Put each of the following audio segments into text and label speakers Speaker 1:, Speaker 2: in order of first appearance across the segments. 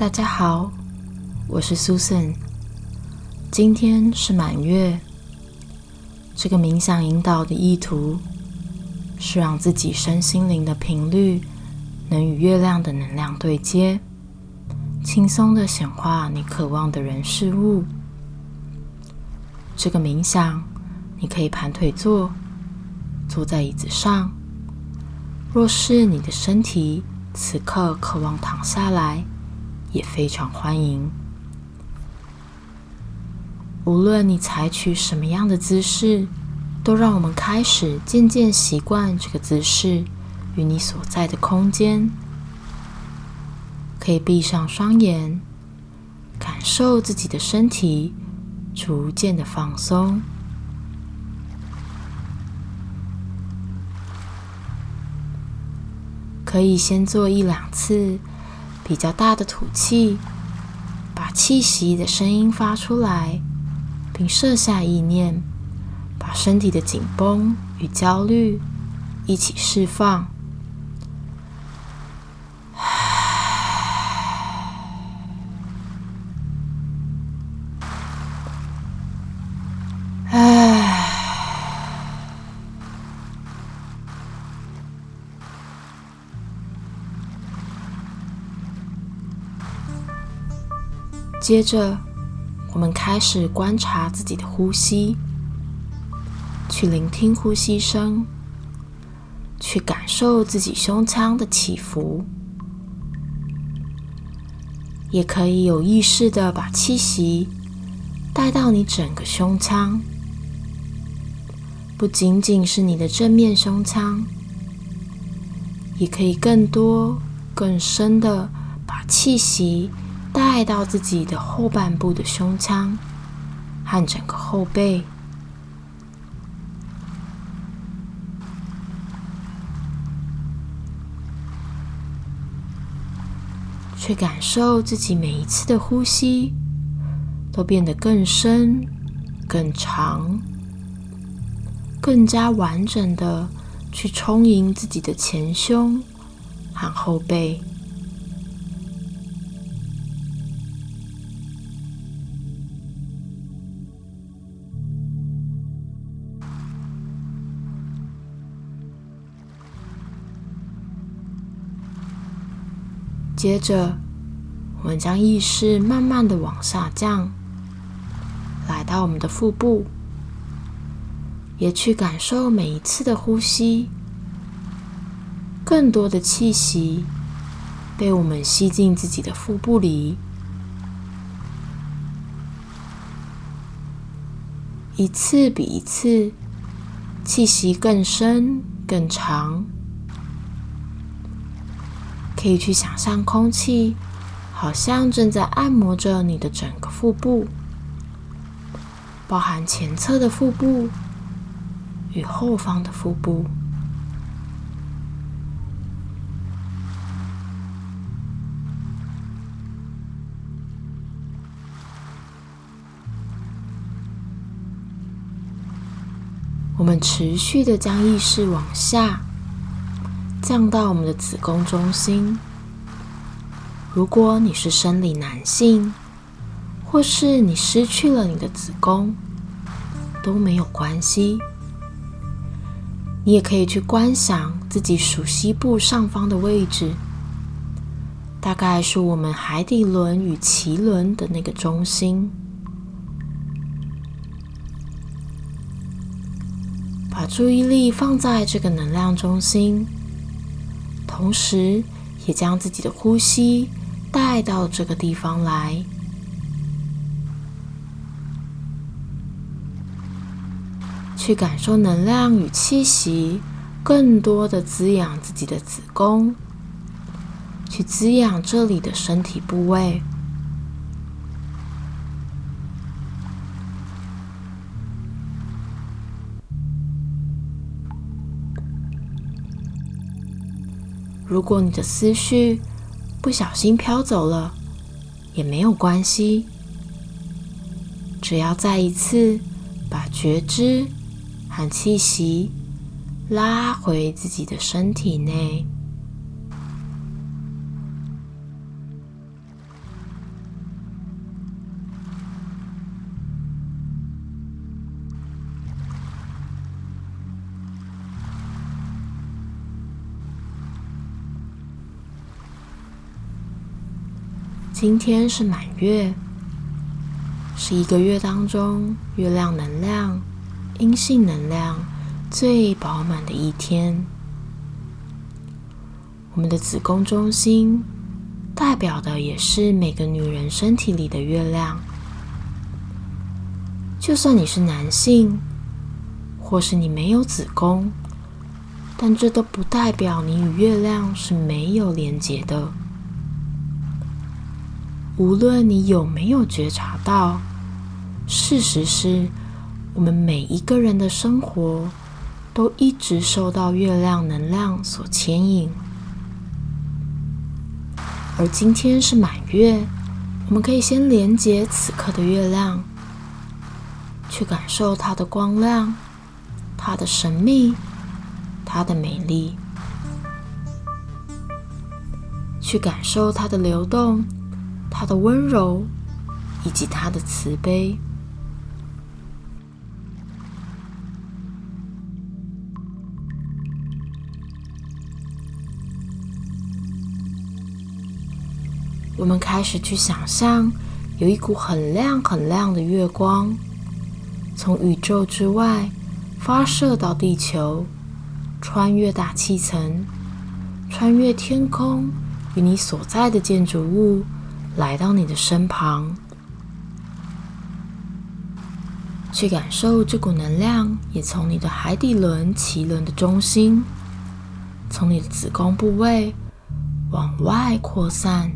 Speaker 1: 大家好，我是 Susan。今天是满月，这个冥想引导的意图是让自己身心灵的频率能与月亮的能量对接，轻松的显化你渴望的人事物。这个冥想，你可以盘腿坐，坐在椅子上。若是你的身体此刻渴望躺下来。也非常欢迎。无论你采取什么样的姿势，都让我们开始渐渐习惯这个姿势与你所在的空间。可以闭上双眼，感受自己的身体逐渐的放松。可以先做一两次。比较大的吐气，把气息的声音发出来，并设下意念，把身体的紧绷与焦虑一起释放。接着，我们开始观察自己的呼吸，去聆听呼吸声，去感受自己胸腔的起伏，也可以有意识的把气息带到你整个胸腔，不仅仅是你的正面胸腔，也可以更多、更深的把气息。带到自己的后半部的胸腔和整个后背，去感受自己每一次的呼吸都变得更深、更长、更加完整的去充盈自己的前胸和后背。接着，我们将意识慢慢的往下降，来到我们的腹部，也去感受每一次的呼吸，更多的气息被我们吸进自己的腹部里，一次比一次，气息更深更长。可以去想象空气，好像正在按摩着你的整个腹部，包含前侧的腹部与后方的腹部。我们持续的将意识往下。降到我们的子宫中心。如果你是生理男性，或是你失去了你的子宫，都没有关系。你也可以去观想自己属膝部上方的位置，大概是我们海底轮与脐轮的那个中心。把注意力放在这个能量中心。同时，也将自己的呼吸带到这个地方来，去感受能量与气息，更多的滋养自己的子宫，去滋养这里的身体部位。如果你的思绪不小心飘走了，也没有关系。只要再一次把觉知和气息拉回自己的身体内。今天是满月，是一个月当中月亮能量、阴性能量最饱满的一天。我们的子宫中心代表的也是每个女人身体里的月亮。就算你是男性，或是你没有子宫，但这都不代表你与月亮是没有连结的。无论你有没有觉察到，事实是，我们每一个人的生活都一直受到月亮能量所牵引。而今天是满月，我们可以先连接此刻的月亮，去感受它的光亮、它的神秘、它的美丽，去感受它的流动。他的温柔，以及他的慈悲。我们开始去想象，有一股很亮很亮的月光，从宇宙之外发射到地球，穿越大气层，穿越天空，与你所在的建筑物。来到你的身旁，去感受这股能量，也从你的海底轮、脐轮的中心，从你的子宫部位往外扩散，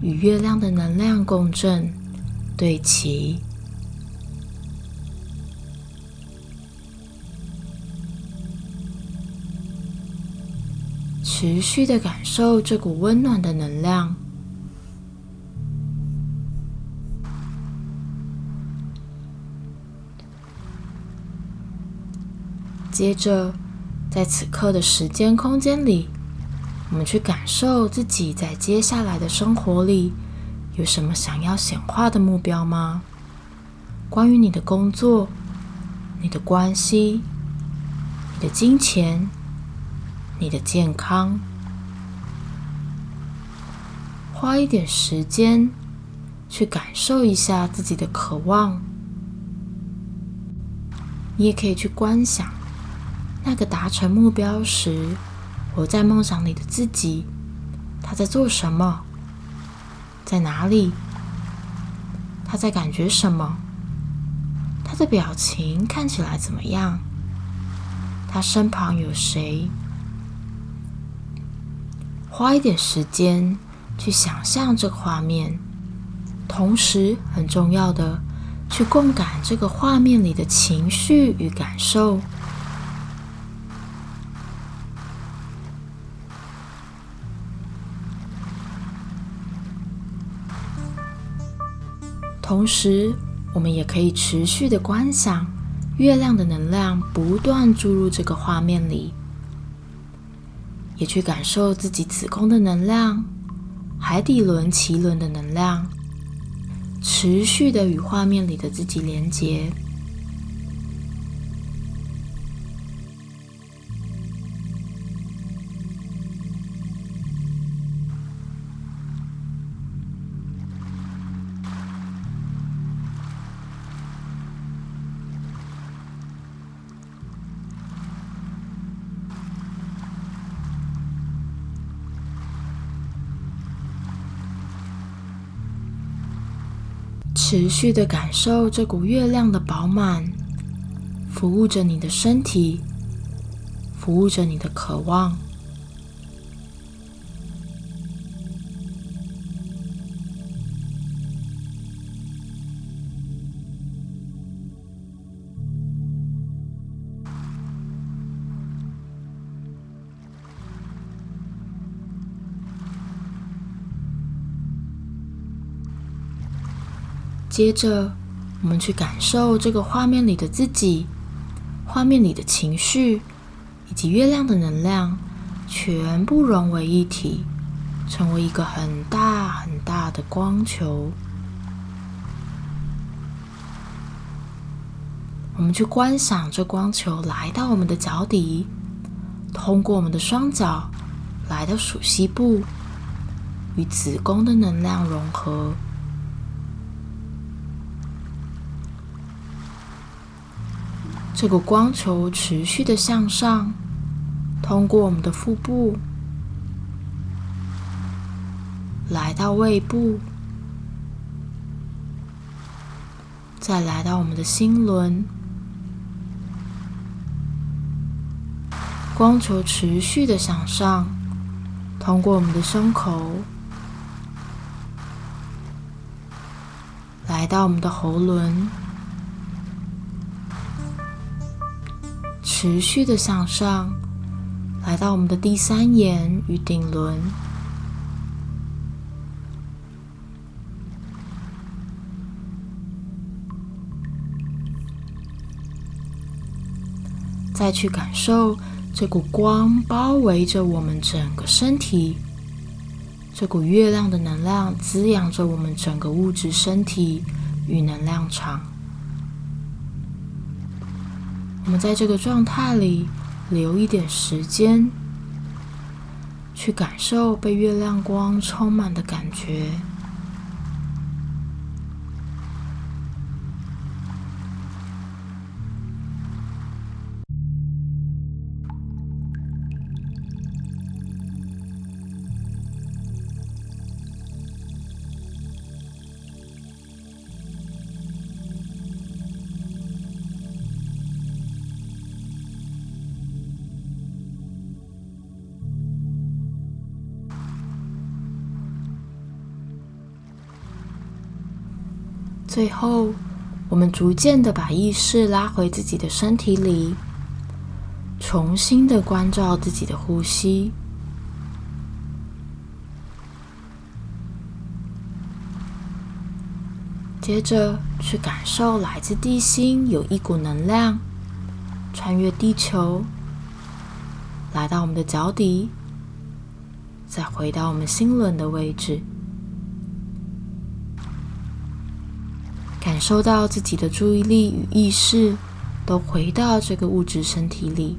Speaker 1: 与月亮的能量共振、对齐，持续的感受这股温暖的能量。接着，在此刻的时间空间里，我们去感受自己在接下来的生活里有什么想要显化的目标吗？关于你的工作、你的关系、你的金钱、你的健康，花一点时间去感受一下自己的渴望。你也可以去观想。那个达成目标时，活在梦想里的自己，他在做什么？在哪里？他在感觉什么？他的表情看起来怎么样？他身旁有谁？花一点时间去想象这个画面，同时很重要的，去共感这个画面里的情绪与感受。同时，我们也可以持续的观想月亮的能量不断注入这个画面里，也去感受自己子宫的能量、海底轮、脐轮的能量，持续的与画面里的自己连接。持续的感受这股月亮的饱满，服务着你的身体，服务着你的渴望。接着，我们去感受这个画面里的自己，画面里的情绪，以及月亮的能量，全部融为一体，成为一个很大很大的光球。我们去观想这光球来到我们的脚底，通过我们的双脚来到属膝部，与子宫的能量融合。这个光球持续的向上，通过我们的腹部，来到胃部，再来到我们的心轮。光球持续的向上，通过我们的胸口，来到我们的喉轮，持续的向上，来到我们的第三眼与顶轮，再去感受。这股光包围着我们整个身体，这股月亮的能量滋养着我们整个物质身体与能量场。我们在这个状态里留一点时间，去感受被月亮光充满的感觉。最后，我们逐渐的把意识拉回自己的身体里，重新的关照自己的呼吸，接着去感受来自地心有一股能量穿越地球，来到我们的脚底，再回到我们心轮的位置。感受到自己的注意力与意识都回到这个物质身体里。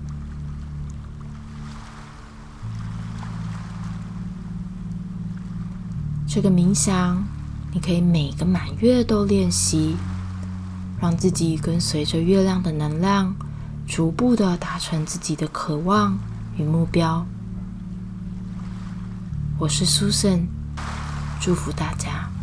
Speaker 1: 这个冥想，你可以每个满月都练习，让自己跟随着月亮的能量，逐步的达成自己的渴望与目标。我是 Susan，祝福大家。